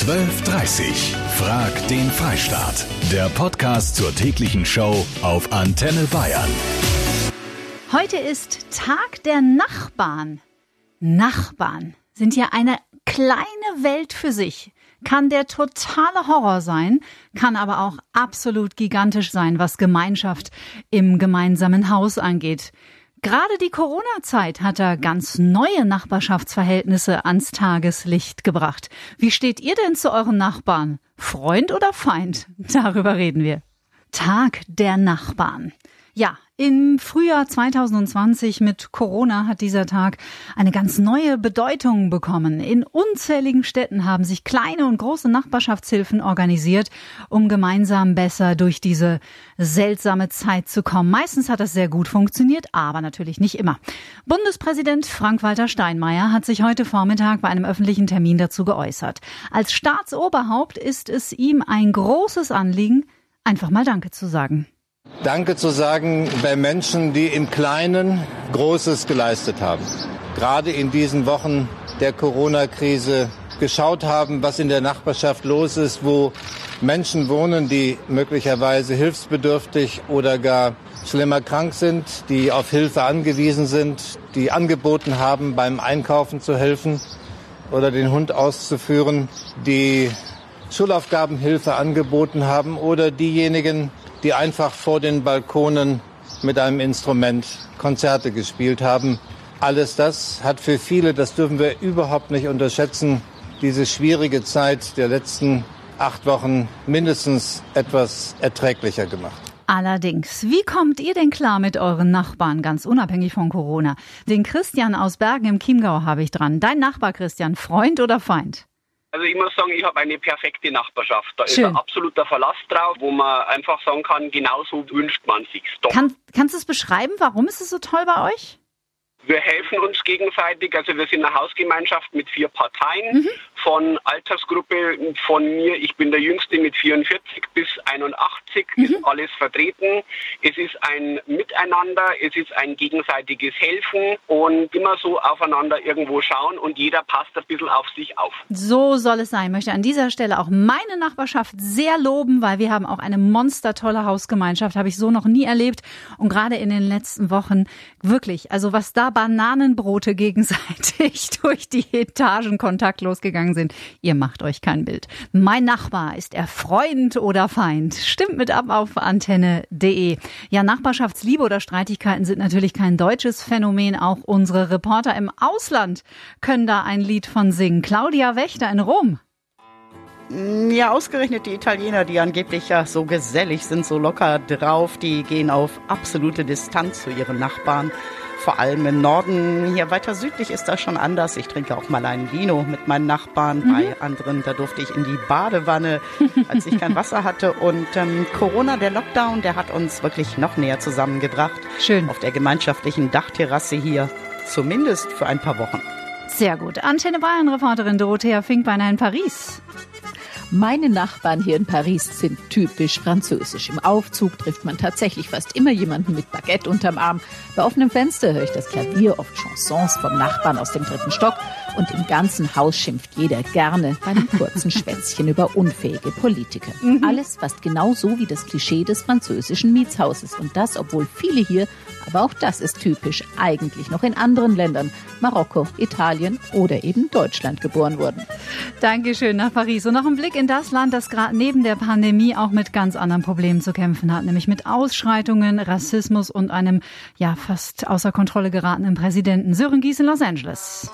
12.30 Frag den Freistaat. Der Podcast zur täglichen Show auf Antenne Bayern. Heute ist Tag der Nachbarn. Nachbarn sind ja eine kleine Welt für sich. Kann der totale Horror sein, kann aber auch absolut gigantisch sein, was Gemeinschaft im gemeinsamen Haus angeht. Gerade die Corona-Zeit hat da ganz neue Nachbarschaftsverhältnisse ans Tageslicht gebracht. Wie steht ihr denn zu euren Nachbarn? Freund oder Feind? Darüber reden wir. Tag der Nachbarn. Ja, im Frühjahr 2020 mit Corona hat dieser Tag eine ganz neue Bedeutung bekommen. In unzähligen Städten haben sich kleine und große Nachbarschaftshilfen organisiert, um gemeinsam besser durch diese seltsame Zeit zu kommen. Meistens hat das sehr gut funktioniert, aber natürlich nicht immer. Bundespräsident Frank-Walter Steinmeier hat sich heute Vormittag bei einem öffentlichen Termin dazu geäußert. Als Staatsoberhaupt ist es ihm ein großes Anliegen, einfach mal Danke zu sagen. Danke zu sagen bei Menschen, die im Kleinen Großes geleistet haben. Gerade in diesen Wochen der Corona-Krise geschaut haben, was in der Nachbarschaft los ist, wo Menschen wohnen, die möglicherweise hilfsbedürftig oder gar schlimmer krank sind, die auf Hilfe angewiesen sind, die angeboten haben, beim Einkaufen zu helfen oder den Hund auszuführen, die Schulaufgabenhilfe angeboten haben oder diejenigen, die einfach vor den Balkonen mit einem Instrument Konzerte gespielt haben. Alles das hat für viele, das dürfen wir überhaupt nicht unterschätzen, diese schwierige Zeit der letzten acht Wochen mindestens etwas erträglicher gemacht. Allerdings, wie kommt ihr denn klar mit euren Nachbarn, ganz unabhängig von Corona? Den Christian aus Bergen im Chiemgau habe ich dran. Dein Nachbar Christian, Freund oder Feind? Also ich muss sagen, ich habe eine perfekte Nachbarschaft. Da Schön. ist ein absoluter Verlass drauf, wo man einfach sagen kann, genauso wünscht man sich Kann, kannst du es beschreiben? Warum ist es so toll bei euch? Wir helfen uns gegenseitig. Also wir sind eine Hausgemeinschaft mit vier Parteien. Mhm. Von Altersgruppe von mir, ich bin der Jüngste mit 44 bis 81, mhm. ist alles vertreten. Es ist ein Miteinander, es ist ein gegenseitiges Helfen und immer so aufeinander irgendwo schauen und jeder passt ein bisschen auf sich auf. So soll es sein. Ich möchte an dieser Stelle auch meine Nachbarschaft sehr loben, weil wir haben auch eine monstertolle Hausgemeinschaft, habe ich so noch nie erlebt. Und gerade in den letzten Wochen wirklich, also was da Bananenbrote gegenseitig durch die Etagen kontaktlos gegangen sind. Ihr macht euch kein Bild. Mein Nachbar, ist er Freund oder Feind? Stimmt mit ab auf antenne.de. Ja, Nachbarschaftsliebe oder Streitigkeiten sind natürlich kein deutsches Phänomen. Auch unsere Reporter im Ausland können da ein Lied von singen. Claudia Wächter in Rom. Ja, ausgerechnet die Italiener, die angeblich ja so gesellig sind, so locker drauf, die gehen auf absolute Distanz zu ihren Nachbarn vor allem im Norden. Hier weiter südlich ist das schon anders. Ich trinke auch mal einen Vino mit meinen Nachbarn. Mhm. Bei anderen, da durfte ich in die Badewanne, als ich kein Wasser hatte. Und ähm, Corona, der Lockdown, der hat uns wirklich noch näher zusammengebracht. Schön. Auf der gemeinschaftlichen Dachterrasse hier. Zumindest für ein paar Wochen. Sehr gut. Antenne Bayern-Reporterin Dorothea Finkbeiner in Paris. Meine Nachbarn hier in Paris sind typisch französisch. Im Aufzug trifft man tatsächlich fast immer jemanden mit Baguette unterm Arm. Bei offenem Fenster höre ich das Klavier, oft Chansons vom Nachbarn aus dem dritten Stock. Und im ganzen Haus schimpft jeder gerne bei einem kurzen Schwätzchen über unfähige Politiker. Mhm. Alles fast genau so wie das Klischee des französischen Mietshauses. Und das, obwohl viele hier, aber auch das ist typisch, eigentlich noch in anderen Ländern, Marokko, Italien oder eben Deutschland geboren wurden. Dankeschön nach Paris. Und noch ein Blick in das Land, das gerade neben der Pandemie auch mit ganz anderen Problemen zu kämpfen hat, nämlich mit Ausschreitungen, Rassismus und einem ja fast außer Kontrolle geratenen Präsidenten. Sören Gies in Los Angeles.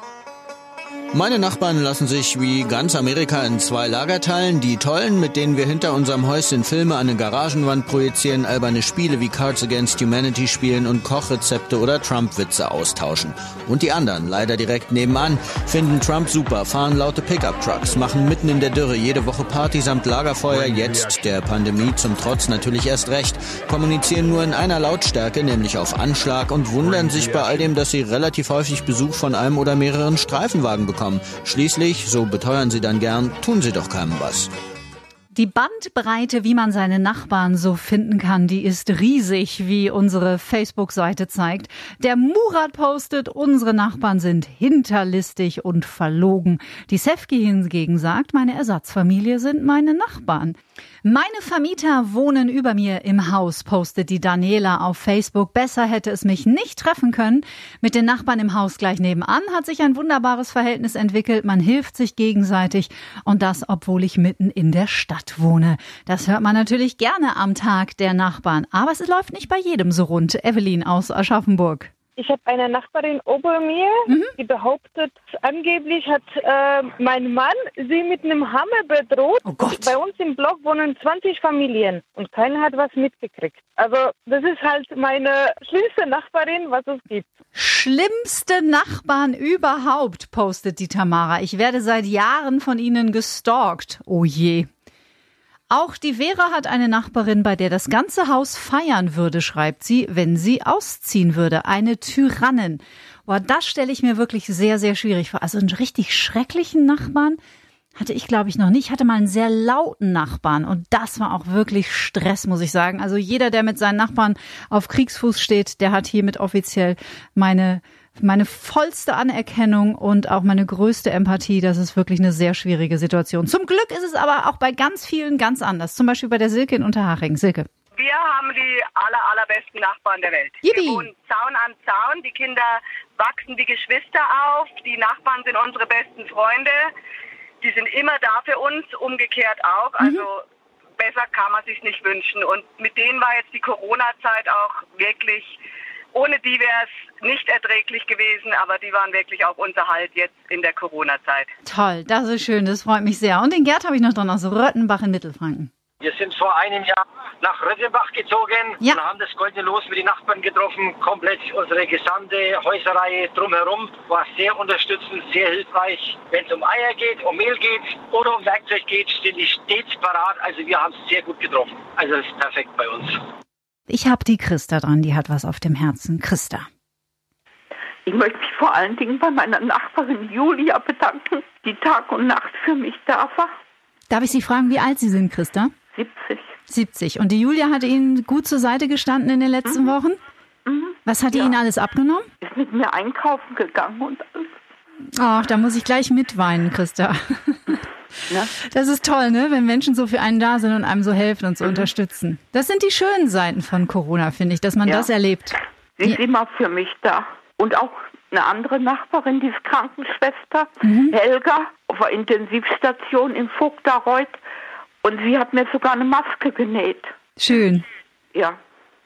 Meine Nachbarn lassen sich wie ganz Amerika in zwei Lager teilen. Die Tollen, mit denen wir hinter unserem Häuschen Filme an eine Garagenwand projizieren, alberne Spiele wie Cards Against Humanity spielen und Kochrezepte oder Trump-Witze austauschen. Und die anderen, leider direkt nebenan, finden Trump super, fahren laute Pickup-Trucks, machen mitten in der Dürre jede Woche Party samt Lagerfeuer, jetzt der Pandemie zum Trotz natürlich erst recht, kommunizieren nur in einer Lautstärke, nämlich auf Anschlag und wundern sich bei all dem, dass sie relativ häufig Besuch von einem oder mehreren Streifenwagen bekommen bekommen. Schließlich, so beteuern sie dann gern, tun sie doch keinem was. Die Bandbreite, wie man seine Nachbarn so finden kann, die ist riesig, wie unsere Facebook-Seite zeigt. Der Murat postet, unsere Nachbarn sind hinterlistig und verlogen. Die Sefki hingegen sagt, meine Ersatzfamilie sind meine Nachbarn. Meine Vermieter wohnen über mir im Haus, postet die Daniela auf Facebook. Besser hätte es mich nicht treffen können. Mit den Nachbarn im Haus gleich nebenan hat sich ein wunderbares Verhältnis entwickelt. Man hilft sich gegenseitig und das, obwohl ich mitten in der Stadt wohne. Das hört man natürlich gerne am Tag der Nachbarn, aber es läuft nicht bei jedem so rund. Evelyn aus Aschaffenburg. Ich habe eine Nachbarin ober mir, mhm. die behauptet, angeblich hat äh, mein Mann sie mit einem Hammer bedroht. Oh Gott. Bei uns im Block wohnen 20 Familien und keiner hat was mitgekriegt. Also das ist halt meine schlimmste Nachbarin, was es gibt. Schlimmste Nachbarn überhaupt, postet die Tamara. Ich werde seit Jahren von ihnen gestalkt. Oh je. Auch die Vera hat eine Nachbarin, bei der das ganze Haus feiern würde, schreibt sie, wenn sie ausziehen würde. Eine Tyrannin. Boah, das stelle ich mir wirklich sehr, sehr schwierig vor. Also einen richtig schrecklichen Nachbarn hatte ich, glaube ich, noch nicht. Ich hatte mal einen sehr lauten Nachbarn und das war auch wirklich Stress, muss ich sagen. Also jeder, der mit seinen Nachbarn auf Kriegsfuß steht, der hat hiermit offiziell meine meine vollste Anerkennung und auch meine größte Empathie. Das ist wirklich eine sehr schwierige Situation. Zum Glück ist es aber auch bei ganz vielen ganz anders. Zum Beispiel bei der Silke in Unterhaching. Silke. Wir haben die aller, allerbesten Nachbarn der Welt. Yippie. Wir wohnen Zaun an Zaun. Die Kinder wachsen wie Geschwister auf. Die Nachbarn sind unsere besten Freunde. Die sind immer da für uns, umgekehrt auch. Mhm. Also besser kann man sich nicht wünschen. Und mit denen war jetzt die Corona-Zeit auch wirklich ohne die wäre es nicht erträglich gewesen, aber die waren wirklich auch unser Halt jetzt in der Corona-Zeit. Toll, das ist schön, das freut mich sehr. Und den Gerd habe ich noch dran aus Röttenbach in Mittelfranken. Wir sind vor einem Jahr nach Röttenbach gezogen Ja. und haben das goldene Los mit den Nachbarn getroffen. Komplett unsere gesamte Häuserreihe drumherum war sehr unterstützend, sehr hilfreich. Wenn es um Eier geht, um Mehl geht oder um Werkzeug geht, sind die stets parat. Also wir haben es sehr gut getroffen. Also es ist perfekt bei uns. Ich habe die Christa dran, die hat was auf dem Herzen. Christa. Ich möchte mich vor allen Dingen bei meiner Nachbarin Julia bedanken, die Tag und Nacht für mich da war. Darf ich Sie fragen, wie alt Sie sind, Christa? 70. 70. Und die Julia hat Ihnen gut zur Seite gestanden in den letzten Wochen? Was hat die Ja. Ihnen alles abgenommen? Ist mit mir einkaufen gegangen und alles. Ach, da muss ich gleich mitweinen, Christa. Das ist toll, ne? Wenn Menschen so für einen da sind und einem so helfen und so unterstützen. Das sind die schönen Seiten von Corona, finde ich, dass man Ja. das erlebt. Sie ist immer für mich da. Und auch eine andere Nachbarin, die ist Krankenschwester, Helga, auf der Intensivstation in Vogtareuth. Und sie hat mir sogar eine Maske genäht. Schön. Ja,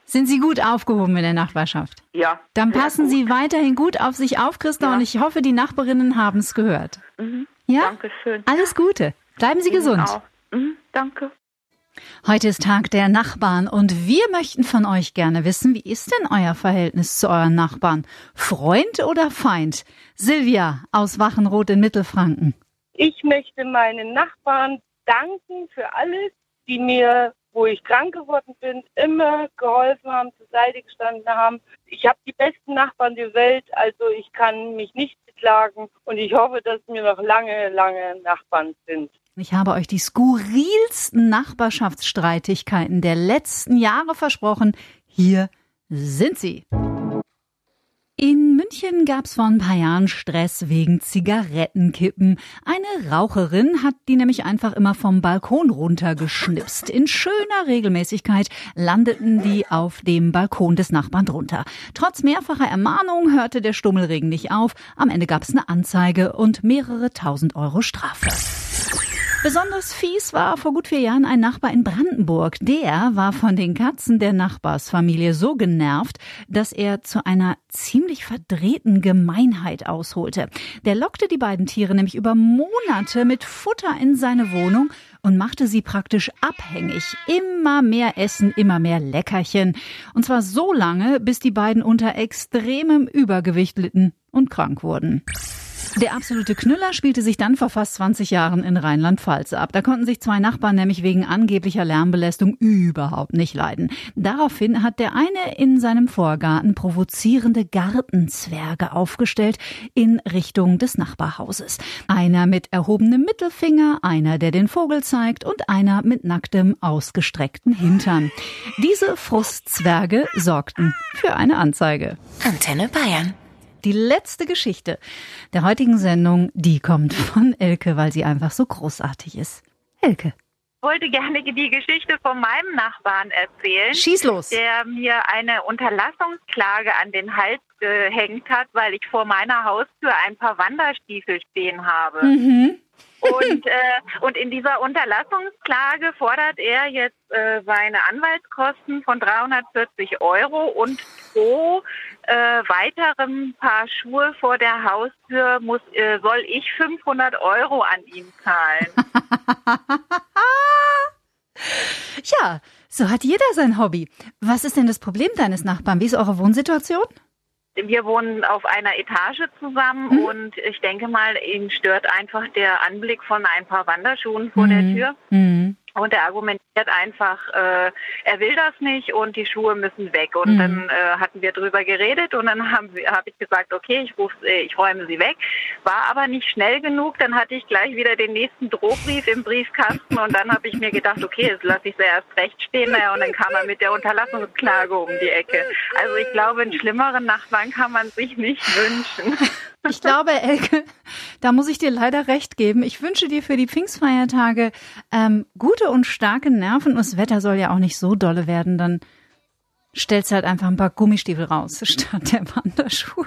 Sind Sie gut aufgehoben in der Nachbarschaft? ja. Dann passen gut. Sie weiterhin gut auf sich auf, Christa, Ja. und ich hoffe, die Nachbarinnen haben es gehört. Mhm. Ja? Dankeschön. Alles Gute. Bleiben Sie Ihnen gesund. auch. Mhm, danke. Heute ist Tag der Nachbarn und wir möchten von euch gerne wissen, wie ist denn euer Verhältnis zu euren Nachbarn? Freund oder Feind? Silvia aus Wachenroth in Mittelfranken. Ich möchte meinen Nachbarn danken für alles, die mir, wo ich krank geworden bin, immer geholfen haben, zur Seite gestanden haben. Ich habe die besten Nachbarn der Welt, also ich kann mich nicht beklagen und ich hoffe, dass mir noch lange, lange Nachbarn sind. Ich habe euch die skurrilsten Nachbarschaftsstreitigkeiten der letzten Jahre versprochen. Hier sind sie. In München gab es vor ein paar Jahren Stress wegen Zigarettenkippen. Eine Raucherin hat die nämlich einfach immer vom Balkon runtergeschnipst. In schöner Regelmäßigkeit landeten die auf dem Balkon des Nachbarn drunter. Trotz mehrfacher Ermahnung hörte der Stummelregen nicht auf. Am Ende gab es eine Anzeige und mehrere tausend Euro Strafe. Besonders fies war vor gut vier Jahren ein Nachbar in Brandenburg. Der war von den Katzen der Nachbarsfamilie so genervt, dass er zu einer ziemlich verdrehten Gemeinheit ausholte. Der lockte die beiden Tiere nämlich über Monate mit Futter in seine Wohnung und machte sie praktisch abhängig. Immer mehr Essen, immer mehr Leckerchen. Und zwar so lange, bis die beiden unter extremem Übergewicht litten und krank wurden. Der absolute Knüller spielte sich dann vor fast 20 Jahren in Rheinland-Pfalz ab. Da konnten sich zwei Nachbarn nämlich wegen angeblicher Lärmbelästung überhaupt nicht leiden. Daraufhin hat der eine in seinem Vorgarten provozierende Gartenzwerge aufgestellt in Richtung des Nachbarhauses. Einer mit erhobenem Mittelfinger, einer, der den Vogel zeigt und einer mit nacktem, ausgestreckten Hintern. Diese Frustzwerge sorgten für eine Anzeige. Antenne Bayern. Die letzte Geschichte der heutigen Sendung, die kommt von Elke, weil sie einfach so großartig ist. Elke. Ich wollte gerne die Geschichte von meinem Nachbarn erzählen. Schieß los. Der mir eine Unterlassungsklage an den Hals gehängt hat, weil ich vor meiner Haustür ein paar Wanderstiefel stehen habe. Mhm. Und, äh, und in dieser Unterlassungsklage fordert er jetzt äh, seine Anwaltskosten von 340 Euro und pro äh, weiterem Paar Schuhe vor der Haustür muss, äh, soll ich 500 Euro an ihn zahlen. ja, so hat jeder sein Hobby. Was ist denn das Problem deines Nachbarn? Wie ist eure Wohnsituation? Wir wohnen auf einer Etage zusammen mhm. und ich denke mal, ihn stört einfach der Anblick von ein paar Wanderschuhen vor mhm. der Tür. Mhm. Und er argumentiert einfach, äh, er will das nicht und die Schuhe müssen weg. Und Mhm. dann äh, hatten wir drüber geredet und dann habe hab ich gesagt, okay, ich, ruf, äh, ich räume sie weg. War aber nicht schnell genug. Dann hatte ich gleich wieder den nächsten Drohbrief im Briefkasten und dann habe ich mir gedacht, okay, jetzt lasse ich sie erst recht stehen. Naja, und dann kam er mit der Unterlassungsklage um die Ecke. Also ich glaube, einen schlimmeren Nachbarn kann man sich nicht wünschen. Ich glaube, Elke, da muss ich dir leider recht geben. Ich wünsche dir für die Pfingstfeiertage ähm, gute und starke Nerven. Und das Wetter soll ja auch nicht so dolle werden. Dann stellst du halt einfach ein paar Gummistiefel raus statt der Wanderschuhe.